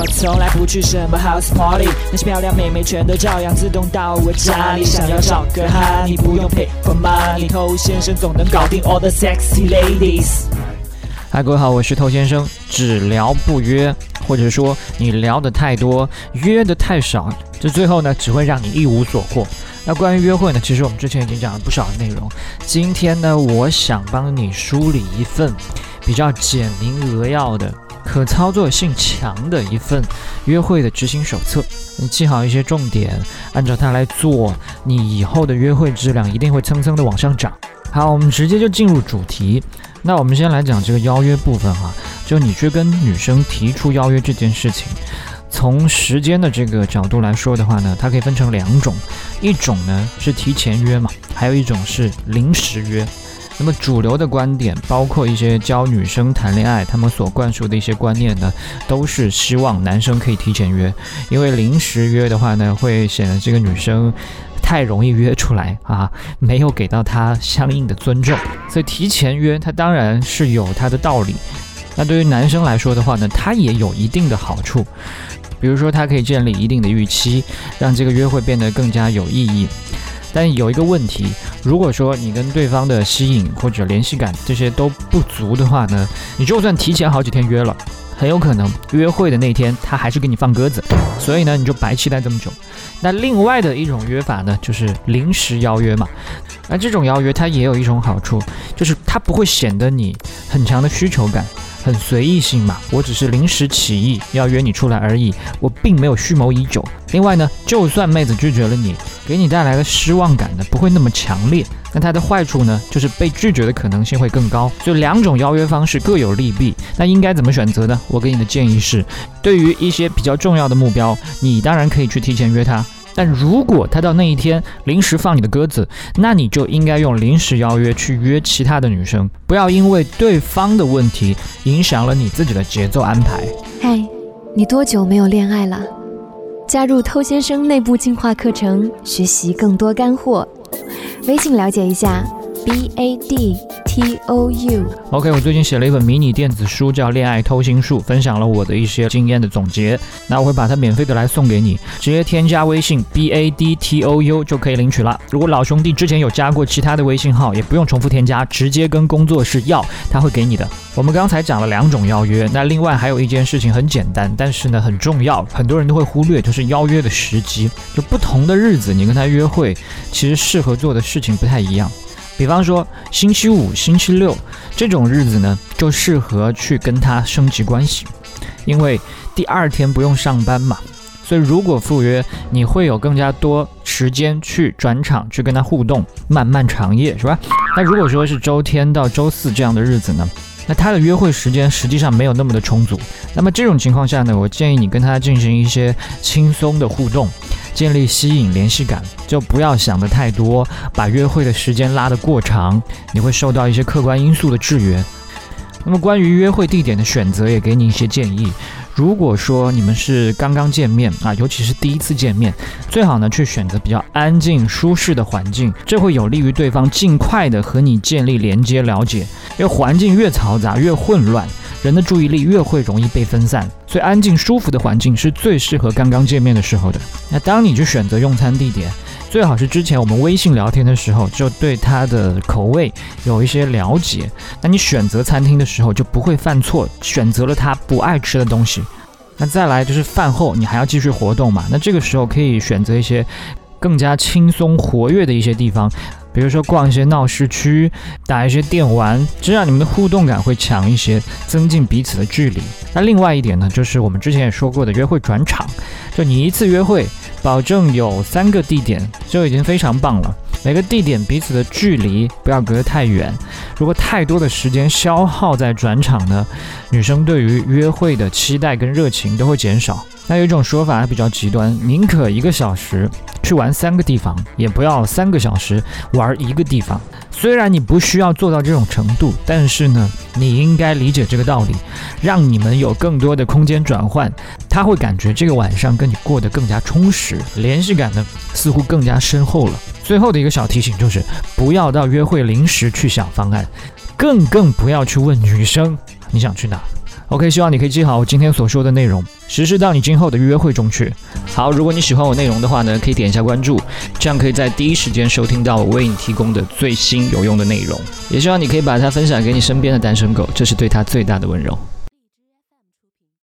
我从来不去什么 house party，那些漂亮妹妹全都照样自动到我家里。想要找个哈，你不用 pay for money，偷先生总能搞定 all the sexy ladies。嗨，各位好，我是透先生，只聊不约，或者说你聊的太多，约的太少，这最后呢只会让你一无所获。那关于约会呢，其实我们之前已经讲了不少的内容，今天呢，我想帮你梳理一份比较简明扼要的、可操作性强的一份约会的执行手册。你记好一些重点，按照它来做，你以后的约会质量一定会蹭蹭的往上涨。好，我们直接就进入主题。那我们先来讲这个邀约部分哈，就你去跟女生提出邀约这件事情，从时间的这个角度来说的话呢，它可以分成两种，一种呢是提前约嘛，还有一种是临时约。那么主流的观点，包括一些教女生谈恋爱，他们所灌输的一些观念呢，都是希望男生可以提前约，因为临时约的话呢，会显得这个女生。太容易约出来啊，没有给到他相应的尊重，所以提前约他当然是有他的道理。那对于男生来说的话呢，他也有一定的好处，比如说他可以建立一定的预期，让这个约会变得更加有意义。但有一个问题，如果说你跟对方的吸引或者联系感这些都不足的话呢，你就算提前好几天约了。很有可能约会的那天他还是给你放鸽子，所以呢你就白期待这么久。那另外的一种约法呢，就是临时邀约嘛。那这种邀约它也有一种好处，就是它不会显得你很强的需求感。很随意性嘛，我只是临时起意要约你出来而已，我并没有蓄谋已久。另外呢，就算妹子拒绝了你，给你带来的失望感呢不会那么强烈。那它的坏处呢，就是被拒绝的可能性会更高。所以两种邀约方式各有利弊，那应该怎么选择呢？我给你的建议是，对于一些比较重要的目标，你当然可以去提前约他。但如果他到那一天临时放你的鸽子，那你就应该用临时邀约去约其他的女生，不要因为对方的问题影响了你自己的节奏安排。嗨，你多久没有恋爱了？加入偷先生内部进化课程，学习更多干货。微信了解一下，b a d。T O U，OK，我最近写了一本迷你电子书，叫《恋爱偷心术》，分享了我的一些经验的总结。那我会把它免费的来送给你，直接添加微信 B A D T O U 就可以领取了。如果老兄弟之前有加过其他的微信号，也不用重复添加，直接跟工作室要，他会给你的。我们刚才讲了两种邀约，那另外还有一件事情很简单，但是呢很重要，很多人都会忽略，就是邀约的时机。就不同的日子，你跟他约会，其实适合做的事情不太一样。比方说星期五、星期六这种日子呢，就适合去跟他升级关系，因为第二天不用上班嘛。所以如果赴约，你会有更加多时间去转场，去跟他互动，漫漫长夜是吧？那如果说是周天到周四这样的日子呢，那他的约会时间实际上没有那么的充足。那么这种情况下呢，我建议你跟他进行一些轻松的互动。建立吸引联系感，就不要想的太多，把约会的时间拉得过长，你会受到一些客观因素的制约。那么关于约会地点的选择，也给你一些建议。如果说你们是刚刚见面啊，尤其是第一次见面，最好呢去选择比较安静、舒适的环境，这会有利于对方尽快的和你建立连接、了解。因为环境越嘈杂、越混乱。人的注意力越会容易被分散，所以安静舒服的环境是最适合刚刚见面的时候的。那当你去选择用餐地点，最好是之前我们微信聊天的时候就对他的口味有一些了解。那你选择餐厅的时候就不会犯错，选择了他不爱吃的东西。那再来就是饭后你还要继续活动嘛？那这个时候可以选择一些更加轻松活跃的一些地方。比如说逛一些闹市区，打一些电玩，这样你们的互动感会强一些，增进彼此的距离。那另外一点呢，就是我们之前也说过的约会转场，就你一次约会，保证有三个地点，就已经非常棒了。每个地点彼此的距离不要隔得太远，如果太多的时间消耗在转场呢，女生对于约会的期待跟热情都会减少。那有一种说法还比较极端，宁可一个小时去玩三个地方，也不要三个小时玩一个地方。虽然你不需要做到这种程度，但是呢，你应该理解这个道理，让你们有更多的空间转换，他会感觉这个晚上跟你过得更加充实，联系感呢似乎更加深厚了。最后的一个小提醒就是，不要到约会临时去想方案，更更不要去问女生你想去哪。OK，希望你可以记好我今天所说的内容，实施到你今后的约会中去。好，如果你喜欢我内容的话呢，可以点一下关注，这样可以在第一时间收听到我为你提供的最新有用的内容。也希望你可以把它分享给你身边的单身狗，这是对他最大的温柔。